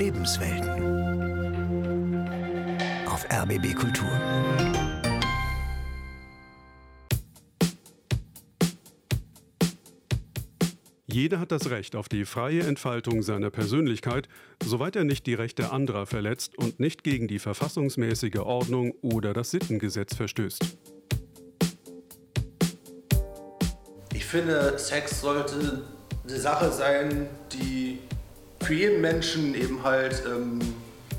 Lebenswelten. Auf RBB Kultur. Jeder hat das Recht auf die freie Entfaltung seiner Persönlichkeit, soweit er nicht die Rechte anderer verletzt und nicht gegen die verfassungsmäßige Ordnung oder das Sittengesetz verstößt. Ich finde, Sex sollte eine Sache sein, die für jeden Menschen eben halt ähm,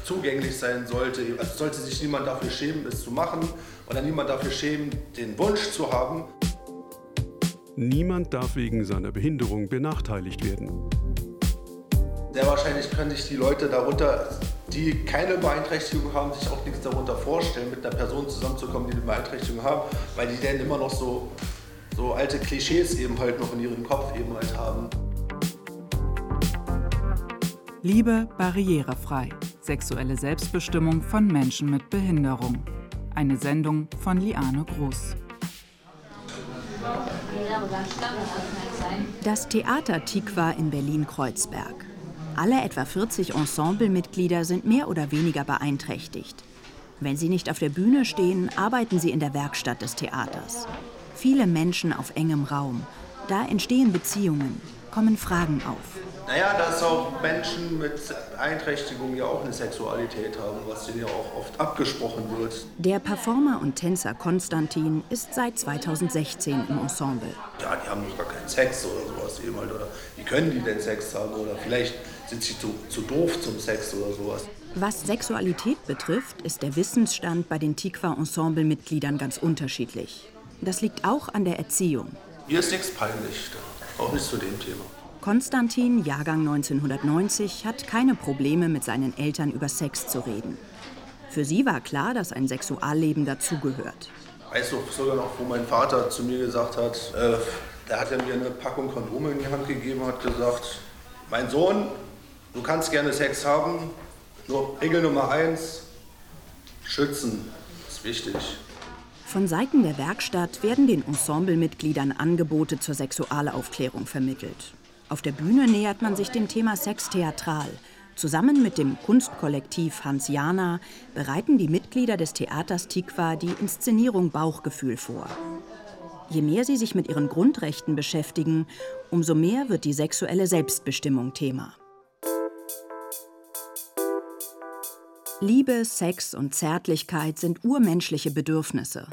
zugänglich sein sollte. Also sollte sich niemand dafür schämen, es zu machen oder niemand dafür schämen, den Wunsch zu haben. Niemand darf wegen seiner Behinderung benachteiligt werden. Sehr wahrscheinlich können sich die Leute darunter, die keine Beeinträchtigung haben, sich auch nichts darunter vorstellen, mit einer Person zusammenzukommen, die eine Beeinträchtigung haben, weil die dann immer noch so, so alte Klischees eben halt noch in ihrem Kopf eben halt haben. Liebe barrierefrei. Sexuelle Selbstbestimmung von Menschen mit Behinderung. Eine Sendung von Liane Groß. Das Theater Tikva in Berlin-Kreuzberg. Alle etwa 40 Ensemblemitglieder sind mehr oder weniger beeinträchtigt. Wenn sie nicht auf der Bühne stehen, arbeiten sie in der Werkstatt des Theaters. Viele Menschen auf engem Raum. Da entstehen Beziehungen, kommen Fragen auf. Naja, dass auch Menschen mit Beeinträchtigungen ja auch eine Sexualität haben, was denen ja auch oft abgesprochen wird. Der Performer und Tänzer Konstantin ist seit 2016 im Ensemble. Ja, die haben doch gar keinen Sex oder sowas eben halt. Oder wie können die denn Sex haben? Oder vielleicht sind sie zu, zu doof zum Sex oder sowas. Was Sexualität betrifft, ist der Wissensstand bei den Tikva-Ensemble-Mitgliedern ganz unterschiedlich. Das liegt auch an der Erziehung. Hier ist nichts peinlich, auch nicht zu dem Thema. Konstantin, Jahrgang 1990, hat keine Probleme, mit seinen Eltern über Sex zu reden. Für sie war klar, dass ein Sexualleben dazugehört. Weißt du sogar noch, wo mein Vater zu mir gesagt hat, äh, da hat er mir eine Packung Kondome in die Hand gegeben und hat gesagt, mein Sohn, du kannst gerne Sex haben, nur Regel Nummer eins, schützen ist wichtig. Von Seiten der Werkstatt werden den Ensemblemitgliedern Angebote zur Sexualaufklärung vermittelt. Auf der Bühne nähert man sich dem Thema Sex theatral. Zusammen mit dem Kunstkollektiv Hans Jana bereiten die Mitglieder des Theaters Tikva die Inszenierung Bauchgefühl vor. Je mehr sie sich mit ihren Grundrechten beschäftigen, umso mehr wird die sexuelle Selbstbestimmung Thema. Liebe, Sex und Zärtlichkeit sind urmenschliche Bedürfnisse.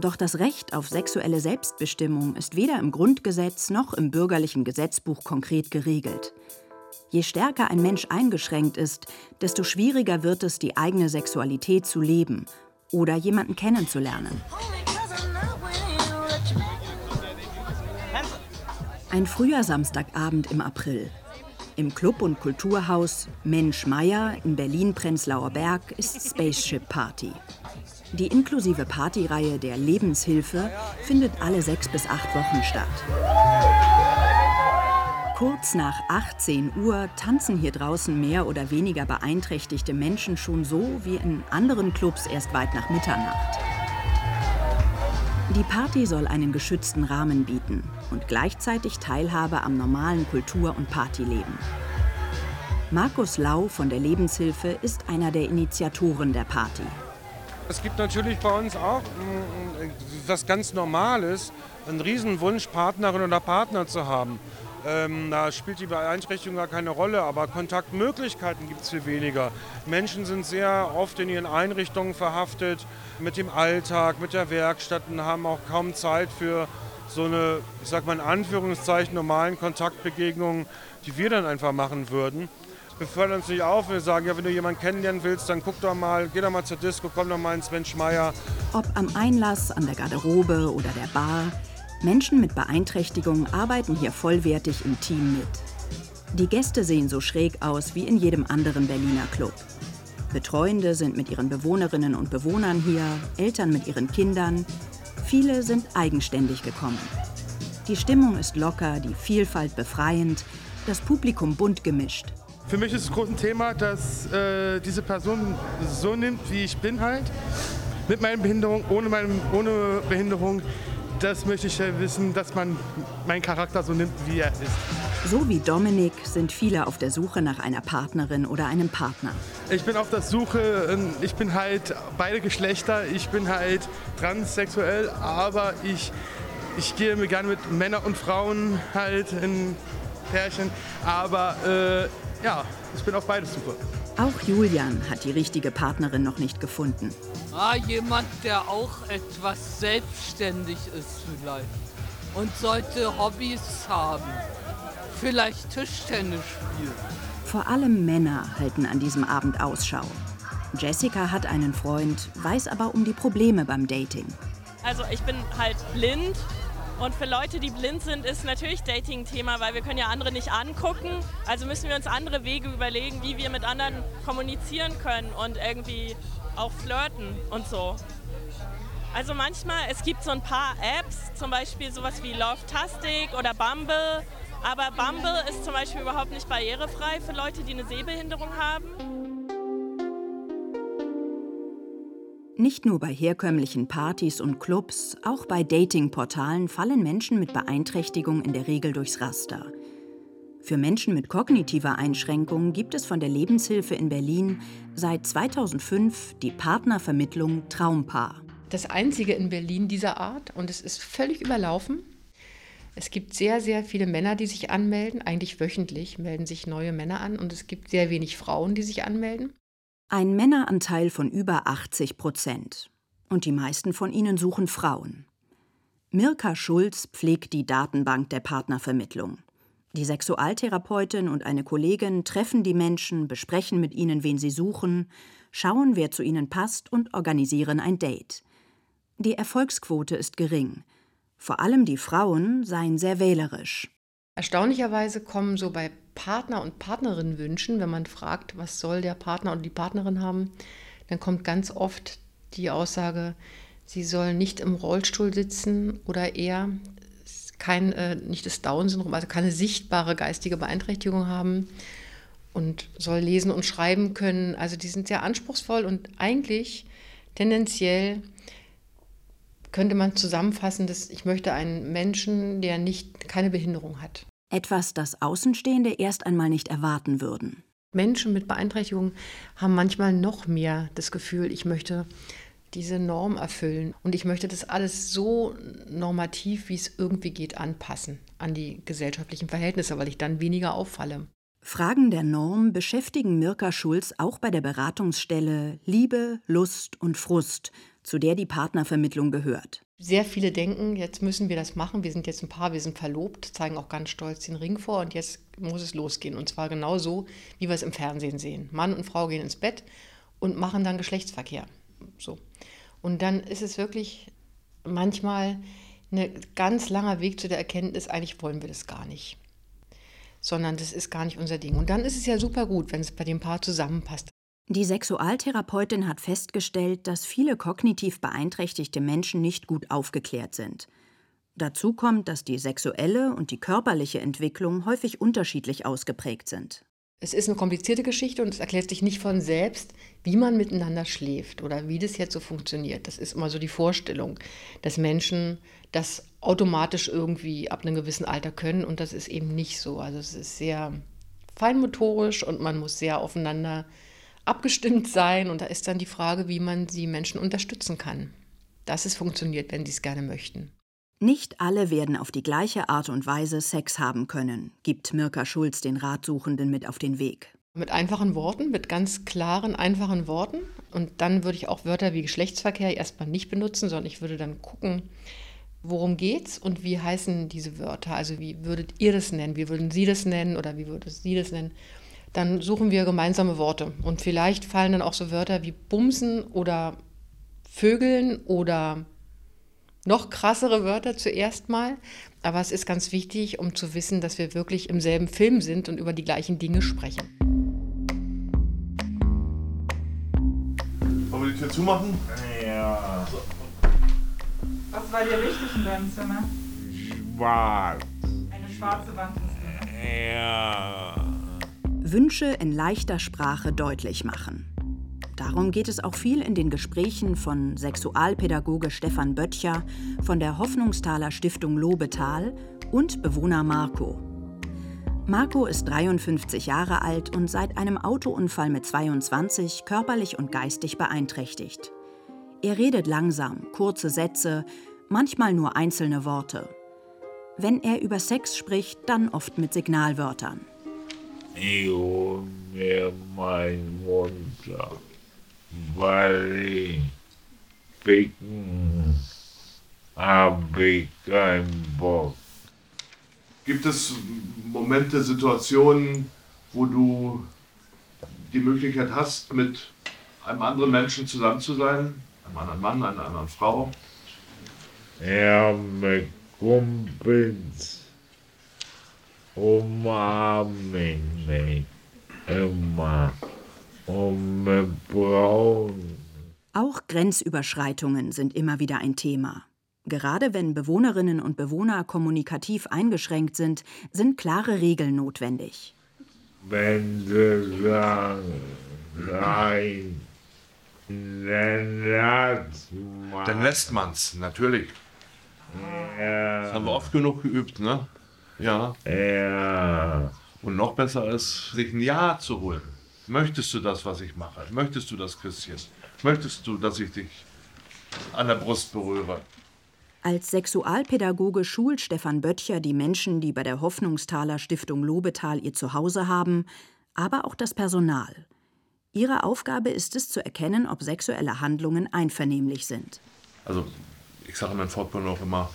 Doch das Recht auf sexuelle Selbstbestimmung ist weder im Grundgesetz noch im bürgerlichen Gesetzbuch konkret geregelt. Je stärker ein Mensch eingeschränkt ist, desto schwieriger wird es, die eigene Sexualität zu leben oder jemanden kennenzulernen. Ein früher Samstagabend im April. Im Club- und Kulturhaus Mensch Meier in Berlin-Prenzlauer Berg ist Spaceship Party. Die inklusive Partyreihe der Lebenshilfe findet alle sechs bis acht Wochen statt. Kurz nach 18 Uhr tanzen hier draußen mehr oder weniger beeinträchtigte Menschen schon so wie in anderen Clubs erst weit nach Mitternacht. Die Party soll einen geschützten Rahmen bieten und gleichzeitig Teilhabe am normalen Kultur- und Partyleben. Markus Lau von der Lebenshilfe ist einer der Initiatoren der Party. Es gibt natürlich bei uns auch mm, mm, was ganz Normales, einen Riesenwunsch, Partnerin oder Partner zu haben. Ähm, da spielt die Beeinträchtigung gar keine Rolle, aber Kontaktmöglichkeiten gibt es viel weniger. Menschen sind sehr oft in ihren Einrichtungen verhaftet mit dem Alltag, mit der Werkstatt und haben auch kaum Zeit für so eine, ich sag mal in Anführungszeichen, normalen Kontaktbegegnungen, die wir dann einfach machen würden wir fördern uns nicht auf. Wir sagen, ja, wenn du jemanden kennenlernen willst, dann guck doch mal, geh doch mal zur Disco, komm doch mal ins Mensch Meier. Ob am Einlass, an der Garderobe oder der Bar, Menschen mit Beeinträchtigungen arbeiten hier vollwertig im Team mit. Die Gäste sehen so schräg aus wie in jedem anderen Berliner Club. Betreuende sind mit ihren Bewohnerinnen und Bewohnern hier, Eltern mit ihren Kindern. Viele sind eigenständig gekommen. Die Stimmung ist locker, die Vielfalt befreiend, das Publikum bunt gemischt. Für mich ist es groß ein Thema, dass äh, diese Person so nimmt, wie ich bin halt. Mit meiner Behinderung, ohne, meine, ohne Behinderung. Das möchte ich ja wissen, dass man meinen Charakter so nimmt, wie er ist. So wie Dominik sind viele auf der Suche nach einer Partnerin oder einem Partner. Ich bin auf der Suche, ähm, ich bin halt beide Geschlechter, ich bin halt transsexuell, aber ich, ich gehe mir gerne mit Männern und Frauen halt in Pärchen. Aber äh, ja, ich bin auf beide Suche. Auch Julian hat die richtige Partnerin noch nicht gefunden. Ah, jemand, der auch etwas selbstständig ist vielleicht und sollte Hobbys haben. Vielleicht Tischtennis spielen. Vor allem Männer halten an diesem Abend Ausschau. Jessica hat einen Freund, weiß aber um die Probleme beim Dating. Also ich bin halt blind und für Leute, die blind sind, ist natürlich Dating ein Thema, weil wir können ja andere nicht angucken. Also müssen wir uns andere Wege überlegen, wie wir mit anderen kommunizieren können und irgendwie auch flirten und so. Also manchmal, es gibt so ein paar Apps, zum Beispiel sowas wie Love-Tastic oder Bumble. Aber Bumble ist zum Beispiel überhaupt nicht barrierefrei für Leute, die eine Sehbehinderung haben. Nicht nur bei herkömmlichen Partys und Clubs, auch bei Datingportalen fallen Menschen mit Beeinträchtigung in der Regel durchs Raster. Für Menschen mit kognitiver Einschränkung gibt es von der Lebenshilfe in Berlin seit 2005 die Partnervermittlung Traumpaar das einzige in Berlin dieser Art und es ist völlig überlaufen. Es gibt sehr, sehr viele Männer, die sich anmelden. Eigentlich wöchentlich melden sich neue Männer an und es gibt sehr wenig Frauen, die sich anmelden. Ein Männeranteil von über 80 Prozent. Und die meisten von ihnen suchen Frauen. Mirka Schulz pflegt die Datenbank der Partnervermittlung. Die Sexualtherapeutin und eine Kollegin treffen die Menschen, besprechen mit ihnen, wen sie suchen, schauen, wer zu ihnen passt und organisieren ein Date. Die Erfolgsquote ist gering. Vor allem die Frauen seien sehr wählerisch. Erstaunlicherweise kommen so bei Partner- und Partnerinnenwünschen, wenn man fragt, was soll der Partner oder die Partnerin haben, dann kommt ganz oft die Aussage, sie soll nicht im Rollstuhl sitzen oder eher kein, äh, nicht das Down-Syndrom, also keine sichtbare geistige Beeinträchtigung haben und soll lesen und schreiben können. Also die sind sehr anspruchsvoll und eigentlich tendenziell könnte man zusammenfassen, dass ich möchte einen Menschen, der nicht keine Behinderung hat. Etwas, das Außenstehende erst einmal nicht erwarten würden. Menschen mit Beeinträchtigungen haben manchmal noch mehr das Gefühl, ich möchte diese Norm erfüllen und ich möchte das alles so normativ, wie es irgendwie geht, anpassen an die gesellschaftlichen Verhältnisse, weil ich dann weniger auffalle. Fragen der Norm beschäftigen Mirka Schulz auch bei der Beratungsstelle Liebe, Lust und Frust zu der die Partnervermittlung gehört. Sehr viele denken, jetzt müssen wir das machen, wir sind jetzt ein Paar, wir sind verlobt, zeigen auch ganz stolz den Ring vor und jetzt muss es losgehen. Und zwar genau so, wie wir es im Fernsehen sehen. Mann und Frau gehen ins Bett und machen dann Geschlechtsverkehr. So. Und dann ist es wirklich manchmal ein ganz langer Weg zu der Erkenntnis, eigentlich wollen wir das gar nicht. Sondern das ist gar nicht unser Ding. Und dann ist es ja super gut, wenn es bei dem Paar zusammenpasst. Die Sexualtherapeutin hat festgestellt, dass viele kognitiv beeinträchtigte Menschen nicht gut aufgeklärt sind. Dazu kommt, dass die sexuelle und die körperliche Entwicklung häufig unterschiedlich ausgeprägt sind. Es ist eine komplizierte Geschichte und es erklärt sich nicht von selbst, wie man miteinander schläft oder wie das jetzt so funktioniert. Das ist immer so die Vorstellung, dass Menschen das automatisch irgendwie ab einem gewissen Alter können und das ist eben nicht so. Also es ist sehr feinmotorisch und man muss sehr aufeinander abgestimmt sein. Und da ist dann die Frage, wie man die Menschen unterstützen kann, dass es funktioniert, wenn sie es gerne möchten. Nicht alle werden auf die gleiche Art und Weise Sex haben können, gibt Mirka Schulz den Ratsuchenden mit auf den Weg. Mit einfachen Worten, mit ganz klaren, einfachen Worten. Und dann würde ich auch Wörter wie Geschlechtsverkehr erstmal nicht benutzen, sondern ich würde dann gucken, worum geht's und wie heißen diese Wörter? Also wie würdet ihr das nennen? Wie würden Sie das nennen oder wie würde Sie das nennen? Dann suchen wir gemeinsame Worte. Und vielleicht fallen dann auch so Wörter wie Bumsen oder Vögeln oder noch krassere Wörter zuerst mal. Aber es ist ganz wichtig, um zu wissen, dass wir wirklich im selben Film sind und über die gleichen Dinge sprechen. Wollen wir die Tür zumachen? Ja. Was war dir wichtig in deinem Zimmer? Schwarz. Eine schwarze Wand ist Ja. Wünsche in leichter Sprache deutlich machen. Darum geht es auch viel in den Gesprächen von Sexualpädagoge Stefan Böttcher von der Hoffnungstaler Stiftung Lobetal und Bewohner Marco. Marco ist 53 Jahre alt und seit einem Autounfall mit 22 körperlich und geistig beeinträchtigt. Er redet langsam, kurze Sätze, manchmal nur einzelne Worte. Wenn er über Sex spricht, dann oft mit Signalwörtern. Mir mein Mutter, weil ich ficken hab ich keinen Bock. Gibt es Momente, Situationen, wo du die Möglichkeit hast, mit einem anderen Menschen zusammen zu sein? Einem anderen Mann, einer anderen Frau? Ja, mit Kumpels umarmen mich immer Frauen. Auch Grenzüberschreitungen sind immer wieder ein Thema. Gerade wenn Bewohnerinnen und Bewohner kommunikativ eingeschränkt sind, sind klare Regeln notwendig. Wenn sie sagen, nein, dann lass mal. Dann lässt man's, natürlich. Ja. Das haben wir oft genug geübt, ne? Ja. Ja. Und noch besser ist, sich ein Ja zu holen. Möchtest du das, was ich mache? Möchtest du das Küsschen? Möchtest du, dass ich dich an der Brust berühre? Als Sexualpädagoge schult Stefan Böttcher die Menschen, die bei der Hoffnungstaler Stiftung Lobetal ihr Zuhause haben, aber auch das Personal. Ihre Aufgabe ist es zu erkennen, ob sexuelle Handlungen einvernehmlich sind. Also ich sage in meinen Fortbildungen auch immer,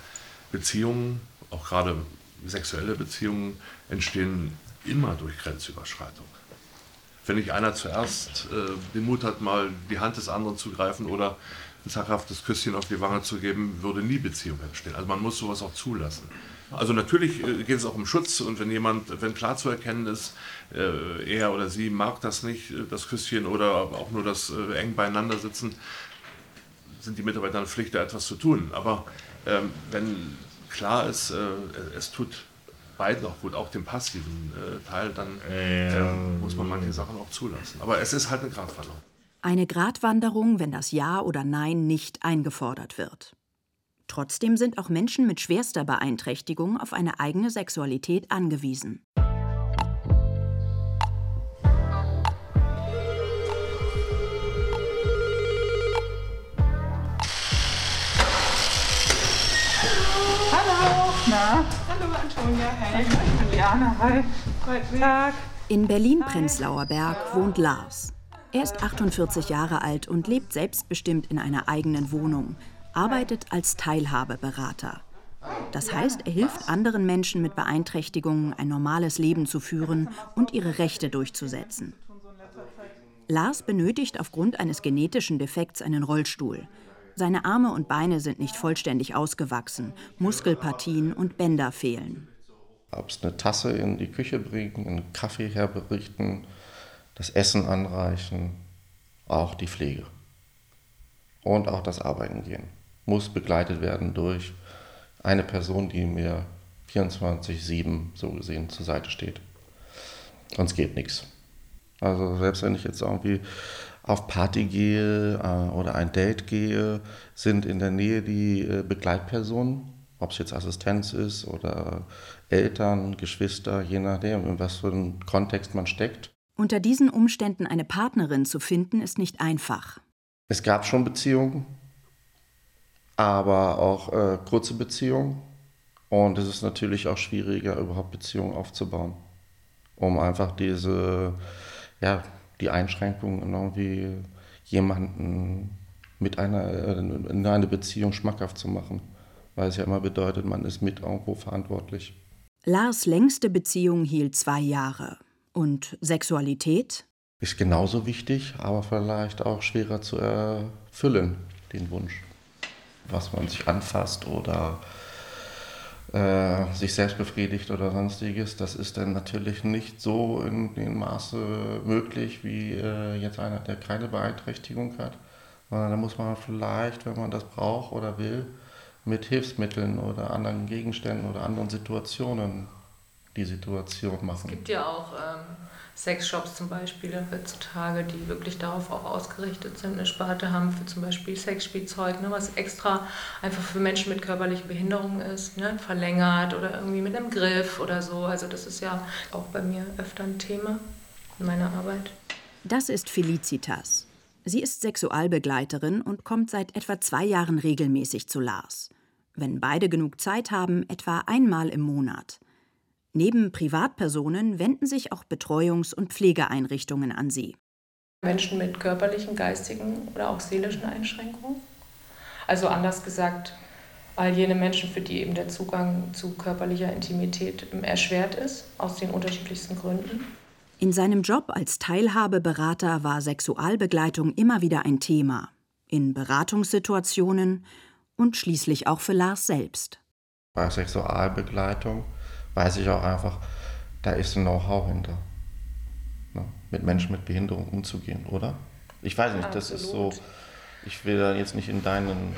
Beziehungen, auch gerade sexuelle Beziehungen, entstehen immer durch Grenzüberschreitung. Wenn nicht einer zuerst äh, den Mut hat, mal die Hand des anderen zu greifen oder ein zaghaftes Küsschen auf die Wange zu geben, würde nie Beziehung entstehen. Also man muss sowas auch zulassen. Also natürlich äh, geht es auch um Schutz und wenn jemand, wenn klar zu erkennen ist, äh, er oder sie mag das nicht, äh, das Küsschen oder auch nur das eng beieinander sitzen, sind die Mitarbeiter in der Pflicht, da etwas zu tun. Aber ähm, wenn klar ist, äh, es tut beiden auch gut, auch dem passiven äh, Teil, dann ähm, muss man manche Sachen auch zulassen. Aber es ist halt eine Gratwanderung. Eine Gratwanderung, wenn das Ja oder Nein nicht eingefordert wird. Trotzdem sind auch Menschen mit schwerster Beeinträchtigung auf eine eigene Sexualität angewiesen. In Berlin-Prenzlauer Berg wohnt Lars. Er ist 48 Jahre alt und lebt selbstbestimmt in einer eigenen Wohnung, arbeitet als Teilhabeberater. Das heißt, er hilft anderen Menschen mit Beeinträchtigungen, ein normales Leben zu führen und ihre Rechte durchzusetzen. Lars benötigt aufgrund eines genetischen Defekts einen Rollstuhl. Seine Arme und Beine sind nicht vollständig ausgewachsen, Muskelpartien und Bänder fehlen. Ob es eine Tasse in die Küche bringen, einen Kaffee herberichten, das Essen anreichen, auch die Pflege. Und auch das Arbeiten gehen. Muss begleitet werden durch eine Person, die mir 24-7 so gesehen zur Seite steht. Sonst geht nichts. Also selbst wenn ich jetzt irgendwie auf Party gehe äh, oder ein Date gehe, sind in der Nähe die äh, Begleitpersonen, ob es jetzt Assistenz ist oder Eltern, Geschwister, je nachdem, in was für einen Kontext man steckt. Unter diesen Umständen eine Partnerin zu finden, ist nicht einfach. Es gab schon Beziehungen, aber auch äh, kurze Beziehungen. Und es ist natürlich auch schwieriger, überhaupt Beziehungen aufzubauen, um einfach diese, ja, die Einschränkungen irgendwie jemanden mit einer, in eine Beziehung schmackhaft zu machen. Weil es ja immer bedeutet, man ist mit irgendwo verantwortlich. Lars längste Beziehung hielt zwei Jahre. Und Sexualität? Ist genauso wichtig, aber vielleicht auch schwerer zu erfüllen, den Wunsch. Was man sich anfasst oder äh, sich selbst befriedigt oder sonstiges, das ist dann natürlich nicht so in dem Maße möglich wie äh, jetzt einer, der keine Beeinträchtigung hat. Sondern da muss man vielleicht, wenn man das braucht oder will, mit Hilfsmitteln oder anderen Gegenständen oder anderen Situationen die Situation machen. Es gibt ja auch ähm, Sexshops zum Beispiel heutzutage, die wirklich darauf auch ausgerichtet sind, eine Sparte haben für zum Beispiel Sexspielzeug, ne, was extra einfach für Menschen mit körperlichen Behinderungen ist, ne, verlängert oder irgendwie mit einem Griff oder so. Also das ist ja auch bei mir öfter ein Thema in meiner Arbeit. Das ist Felicitas. Sie ist Sexualbegleiterin und kommt seit etwa zwei Jahren regelmäßig zu Lars. Wenn beide genug Zeit haben, etwa einmal im Monat. Neben Privatpersonen wenden sich auch Betreuungs- und Pflegeeinrichtungen an sie. Menschen mit körperlichen, geistigen oder auch seelischen Einschränkungen. Also anders gesagt, all jene Menschen, für die eben der Zugang zu körperlicher Intimität erschwert ist, aus den unterschiedlichsten Gründen. In seinem Job als Teilhabeberater war Sexualbegleitung immer wieder ein Thema. In Beratungssituationen und schließlich auch für Lars selbst. Bei Sexualbegleitung weiß ich auch einfach, da ist ein Know-how hinter. Ne? Mit Menschen mit Behinderung umzugehen, oder? Ich weiß nicht, das ist so, ich will da jetzt nicht in deinen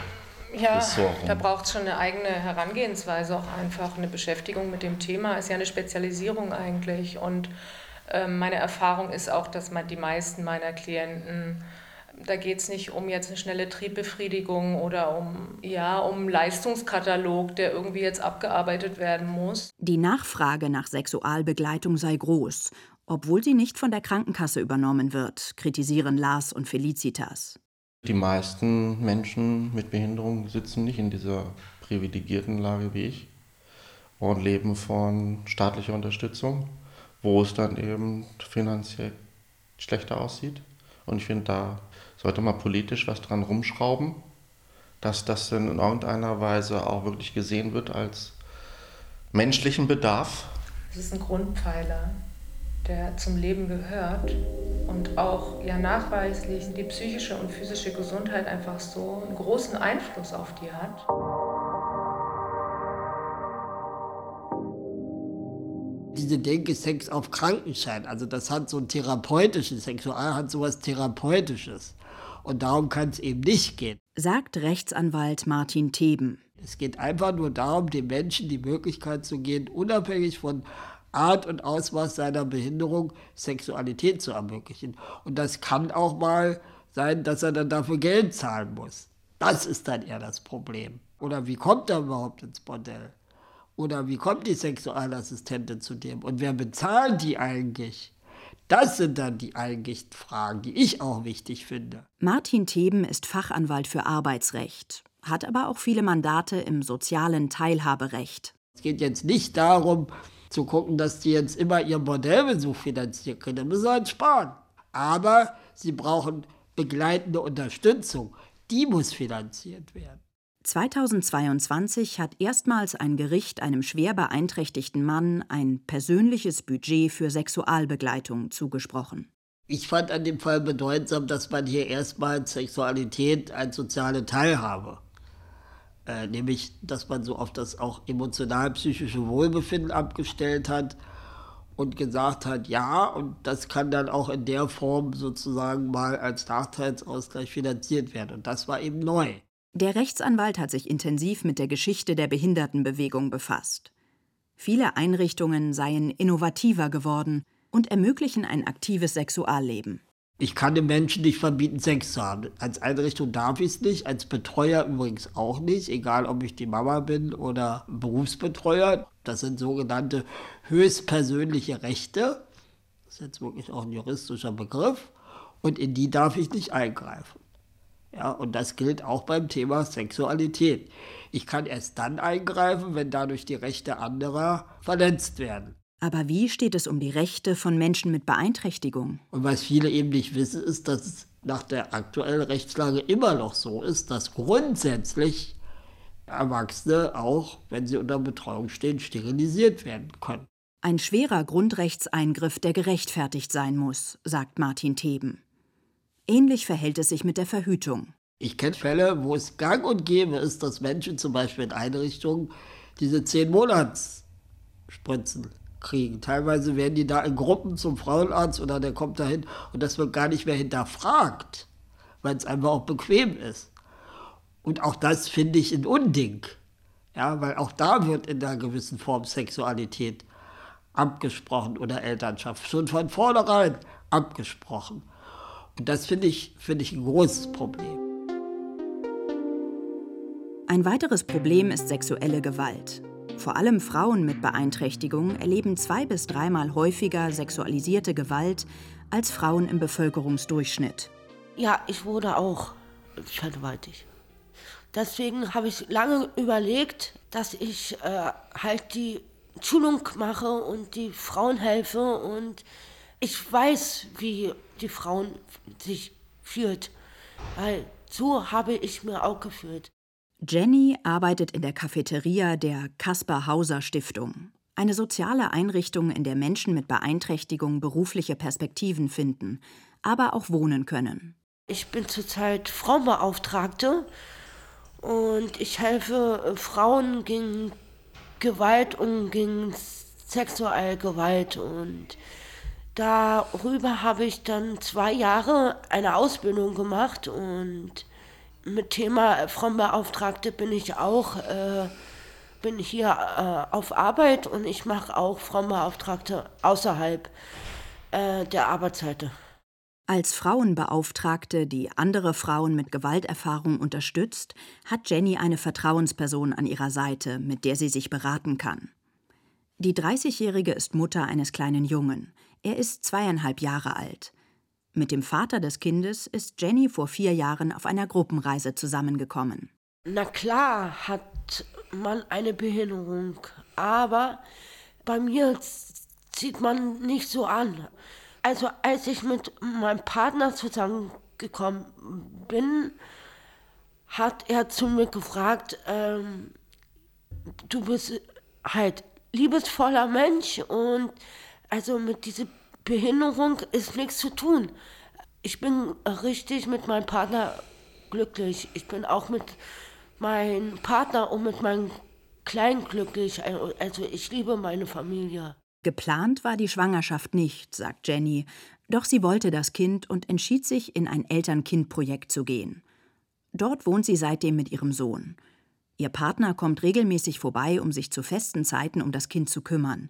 ja, da braucht es schon eine eigene Herangehensweise, auch einfach eine Beschäftigung mit dem Thema, ist ja eine Spezialisierung eigentlich. Und meine Erfahrung ist auch, dass man die meisten meiner Klienten da geht es nicht um jetzt eine schnelle Triebbefriedigung oder um, ja, um einen Leistungskatalog, der irgendwie jetzt abgearbeitet werden muss. Die Nachfrage nach Sexualbegleitung sei groß, obwohl sie nicht von der Krankenkasse übernommen wird, kritisieren Lars und Felicitas. Die meisten Menschen mit Behinderung sitzen nicht in dieser privilegierten Lage wie ich und leben von staatlicher Unterstützung, wo es dann eben finanziell schlechter aussieht. Und ich finde, da sollte man politisch was dran rumschrauben, dass das in irgendeiner Weise auch wirklich gesehen wird als menschlichen Bedarf. Es ist ein Grundpfeiler, der zum Leben gehört und auch ja nachweislich die psychische und physische Gesundheit einfach so einen großen Einfluss auf die hat. Diese Denke Sex auf Krankenschein. Also das hat so ein therapeutisches, Sexual hat sowas Therapeutisches. Und darum kann es eben nicht gehen. Sagt Rechtsanwalt Martin Theben. Es geht einfach nur darum, den Menschen die Möglichkeit zu geben, unabhängig von Art und Ausmaß seiner Behinderung Sexualität zu ermöglichen. Und das kann auch mal sein, dass er dann dafür Geld zahlen muss. Das ist dann eher das Problem. Oder wie kommt er überhaupt ins Bordell? Oder wie kommt die Sexualassistentin zu dem? Und wer bezahlt die eigentlich? Das sind dann die eigentlichen Fragen, die ich auch wichtig finde. Martin Theben ist Fachanwalt für Arbeitsrecht, hat aber auch viele Mandate im sozialen Teilhaberecht. Es geht jetzt nicht darum, zu gucken, dass die jetzt immer ihr Bordellbesuch finanzieren können. Da müssen sie halt sparen. Aber sie brauchen begleitende Unterstützung. Die muss finanziert werden. 2022 hat erstmals ein Gericht einem schwer beeinträchtigten Mann ein persönliches Budget für Sexualbegleitung zugesprochen. Ich fand an dem Fall bedeutsam, dass man hier erstmals Sexualität als soziale Teilhabe, äh, nämlich dass man so auf das auch emotional-psychische Wohlbefinden abgestellt hat und gesagt hat, ja, und das kann dann auch in der Form sozusagen mal als Nachteilsausgleich finanziert werden. Und das war eben neu. Der Rechtsanwalt hat sich intensiv mit der Geschichte der Behindertenbewegung befasst. Viele Einrichtungen seien innovativer geworden und ermöglichen ein aktives Sexualleben. Ich kann den Menschen nicht verbieten, Sex zu haben. Als Einrichtung darf ich es nicht, als Betreuer übrigens auch nicht, egal ob ich die Mama bin oder Berufsbetreuer. Das sind sogenannte höchstpersönliche Rechte. Das ist jetzt wirklich auch ein juristischer Begriff. Und in die darf ich nicht eingreifen. Ja, und das gilt auch beim Thema Sexualität. Ich kann erst dann eingreifen, wenn dadurch die Rechte anderer verletzt werden. Aber wie steht es um die Rechte von Menschen mit Beeinträchtigung? Und was viele eben nicht wissen, ist, dass es nach der aktuellen Rechtslage immer noch so ist, dass grundsätzlich Erwachsene, auch wenn sie unter Betreuung stehen, sterilisiert werden können. Ein schwerer Grundrechtseingriff, der gerechtfertigt sein muss, sagt Martin Theben. Ähnlich verhält es sich mit der Verhütung. Ich kenne Fälle, wo es gang und gäbe ist, dass Menschen zum Beispiel in Einrichtungen diese 10 Monats Spritzen kriegen. Teilweise werden die da in Gruppen zum Frauenarzt oder der kommt dahin und das wird gar nicht mehr hinterfragt, weil es einfach auch bequem ist. Und auch das finde ich ein Unding. Ja, weil auch da wird in einer gewissen Form Sexualität abgesprochen oder Elternschaft. Schon von vornherein abgesprochen. Und das finde ich, find ich ein großes Problem. Ein weiteres Problem ist sexuelle Gewalt. Vor allem Frauen mit Beeinträchtigung erleben zwei bis dreimal häufiger sexualisierte Gewalt als Frauen im Bevölkerungsdurchschnitt. Ja, ich wurde auch vergewaltigt. Deswegen habe ich lange überlegt, dass ich äh, halt die Schulung mache und die Frauen helfe und ich weiß, wie die Frauen sich fühlt, weil so habe ich mir auch gefühlt. Jenny arbeitet in der Cafeteria der Kaspar Hauser Stiftung, eine soziale Einrichtung, in der Menschen mit Beeinträchtigung berufliche Perspektiven finden, aber auch wohnen können. Ich bin zurzeit Frauenbeauftragte und ich helfe Frauen gegen Gewalt und gegen Sexualgewalt und darüber habe ich dann zwei Jahre eine Ausbildung gemacht und mit Thema Frauenbeauftragte bin ich auch äh, bin hier äh, auf Arbeit und ich mache auch Frauenbeauftragte außerhalb äh, der Arbeitszeiten. Als Frauenbeauftragte, die andere Frauen mit Gewalterfahrung unterstützt, hat Jenny eine Vertrauensperson an ihrer Seite, mit der sie sich beraten kann. Die 30-Jährige ist Mutter eines kleinen Jungen. Er ist zweieinhalb Jahre alt. Mit dem Vater des Kindes ist Jenny vor vier Jahren auf einer Gruppenreise zusammengekommen. Na klar hat man eine Behinderung, aber bei mir sieht man nicht so an. Also als ich mit meinem Partner zusammengekommen bin, hat er zu mir gefragt, ähm, du bist halt liebesvoller Mensch und also mit dieser Behinderung ist nichts zu tun. Ich bin richtig mit meinem Partner glücklich. Ich bin auch mit meinem Partner und mit meinem Kleinen glücklich. Also ich liebe meine Familie. Geplant war die Schwangerschaft nicht, sagt Jenny, doch sie wollte das Kind und entschied sich, in ein Eltern-Kind-Projekt zu gehen. Dort wohnt sie seitdem mit ihrem Sohn. Ihr Partner kommt regelmäßig vorbei, um sich zu festen Zeiten um das Kind zu kümmern.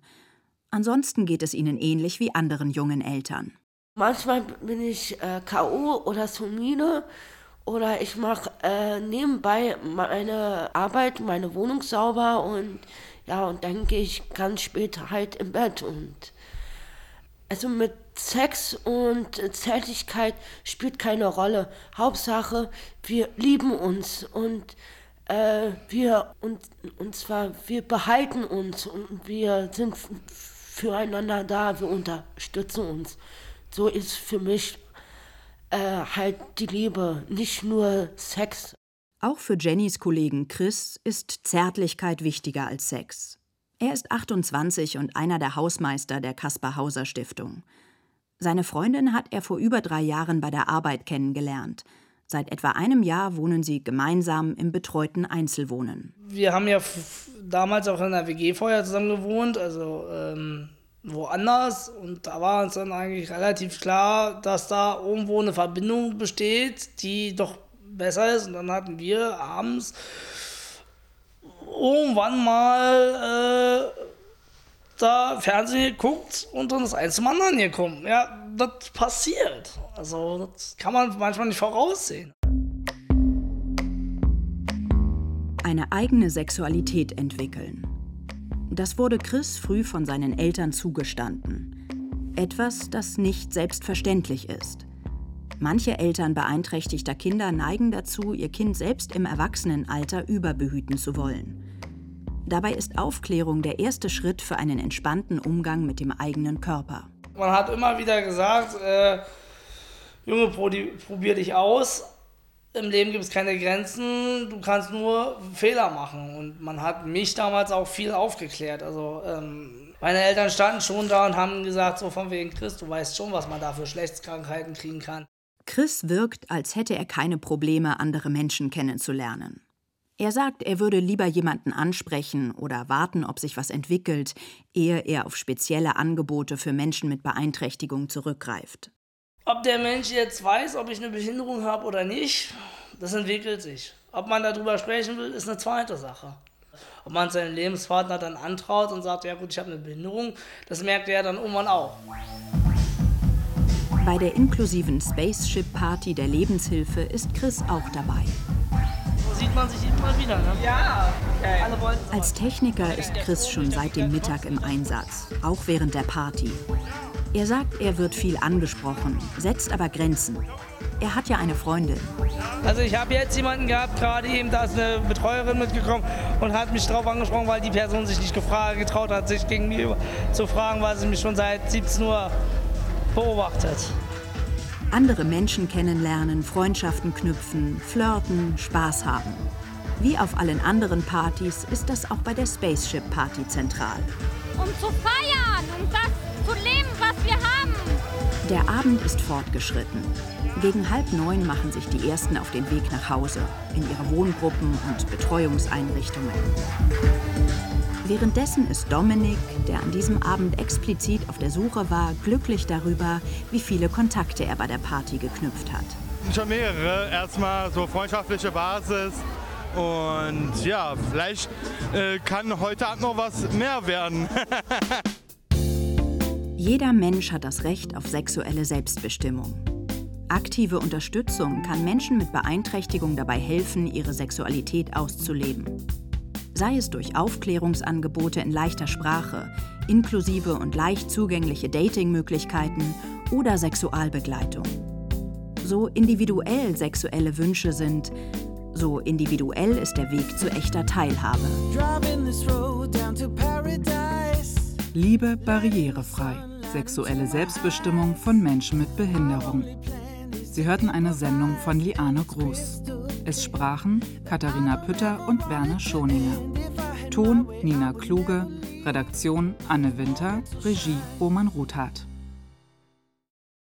Ansonsten geht es ihnen ähnlich wie anderen jungen Eltern. Manchmal bin ich äh, K.O. oder Sumine oder ich mache äh, nebenbei meine Arbeit, meine Wohnung sauber und ja, und dann gehe ich ganz spät halt im Bett und also mit Sex und Zärtlichkeit spielt keine Rolle. Hauptsache, wir lieben uns und äh, wir und, und zwar wir behalten uns und wir sind füreinander da, wir unterstützen uns. So ist für mich äh, halt die Liebe, nicht nur Sex. Auch für Jennys Kollegen Chris ist Zärtlichkeit wichtiger als Sex. Er ist 28 und einer der Hausmeister der Kaspar Hauser Stiftung. Seine Freundin hat er vor über drei Jahren bei der Arbeit kennengelernt. Seit etwa einem Jahr wohnen sie gemeinsam im betreuten Einzelwohnen. Wir haben ja damals auch in der WG vorher zusammen gewohnt, also ähm, woanders. Und da war uns dann eigentlich relativ klar, dass da irgendwo eine Verbindung besteht, die doch besser ist. Und dann hatten wir abends irgendwann mal äh, da Fernsehen geguckt und dann ist eins zum anderen gekommen. Ja, das passiert. Also, das kann man manchmal nicht voraussehen. Eine eigene Sexualität entwickeln. Das wurde Chris früh von seinen Eltern zugestanden. Etwas, das nicht selbstverständlich ist. Manche Eltern beeinträchtigter Kinder neigen dazu, ihr Kind selbst im Erwachsenenalter überbehüten zu wollen. Dabei ist Aufklärung der erste Schritt für einen entspannten Umgang mit dem eigenen Körper. Man hat immer wieder gesagt, äh, Junge, probier dich aus. Im Leben gibt es keine Grenzen, du kannst nur Fehler machen. Und man hat mich damals auch viel aufgeklärt. Also ähm, meine Eltern standen schon da und haben gesagt, so von wegen Chris, du weißt schon, was man da für Schlechtskrankheiten kriegen kann. Chris wirkt, als hätte er keine Probleme, andere Menschen kennenzulernen. Er sagt, er würde lieber jemanden ansprechen oder warten, ob sich was entwickelt, ehe er auf spezielle Angebote für Menschen mit Beeinträchtigung zurückgreift. Ob der Mensch jetzt weiß, ob ich eine Behinderung habe oder nicht, das entwickelt sich. Ob man darüber sprechen will, ist eine zweite Sache. Ob man seinen Lebenspartner dann antraut und sagt, ja gut, ich habe eine Behinderung, das merkt er dann irgendwann auch. Bei der inklusiven Spaceship Party der Lebenshilfe ist Chris auch dabei. Sieht man sich immer wieder, ne? Ja, okay. Als Techniker ist Chris schon seit dem Mittag im Einsatz, auch während der Party. Er sagt, er wird viel angesprochen, setzt aber Grenzen. Er hat ja eine Freundin. Also ich habe jetzt jemanden gehabt, gerade eben, da ist eine Betreuerin mitgekommen und hat mich darauf angesprochen, weil die Person sich nicht gefragt, getraut hat, sich gegen mich zu fragen, weil sie mich schon seit 17 Uhr beobachtet. Andere Menschen kennenlernen, Freundschaften knüpfen, flirten, Spaß haben. Wie auf allen anderen Partys ist das auch bei der Spaceship Party zentral. Um zu feiern, um das zu leben, was wir haben. Der Abend ist fortgeschritten. Gegen halb neun machen sich die Ersten auf den Weg nach Hause, in ihre Wohngruppen und Betreuungseinrichtungen. Währenddessen ist Dominik, der an diesem Abend explizit auf der Suche war, glücklich darüber, wie viele Kontakte er bei der Party geknüpft hat. Schon mehrere. Erstmal so freundschaftliche Basis. Und ja, vielleicht äh, kann heute Abend noch was mehr werden. Jeder Mensch hat das Recht auf sexuelle Selbstbestimmung. Aktive Unterstützung kann Menschen mit Beeinträchtigung dabei helfen, ihre Sexualität auszuleben. Sei es durch Aufklärungsangebote in leichter Sprache, inklusive und leicht zugängliche Datingmöglichkeiten oder Sexualbegleitung. So individuell sexuelle Wünsche sind, so individuell ist der Weg zu echter Teilhabe. Liebe barrierefrei. Sexuelle Selbstbestimmung von Menschen mit Behinderung. Sie hörten eine Sendung von Liane Groß. Es sprachen Katharina Pütter und Werner Schoninger. Ton Nina Kluge, Redaktion Anne Winter, Regie Roman Ruthardt.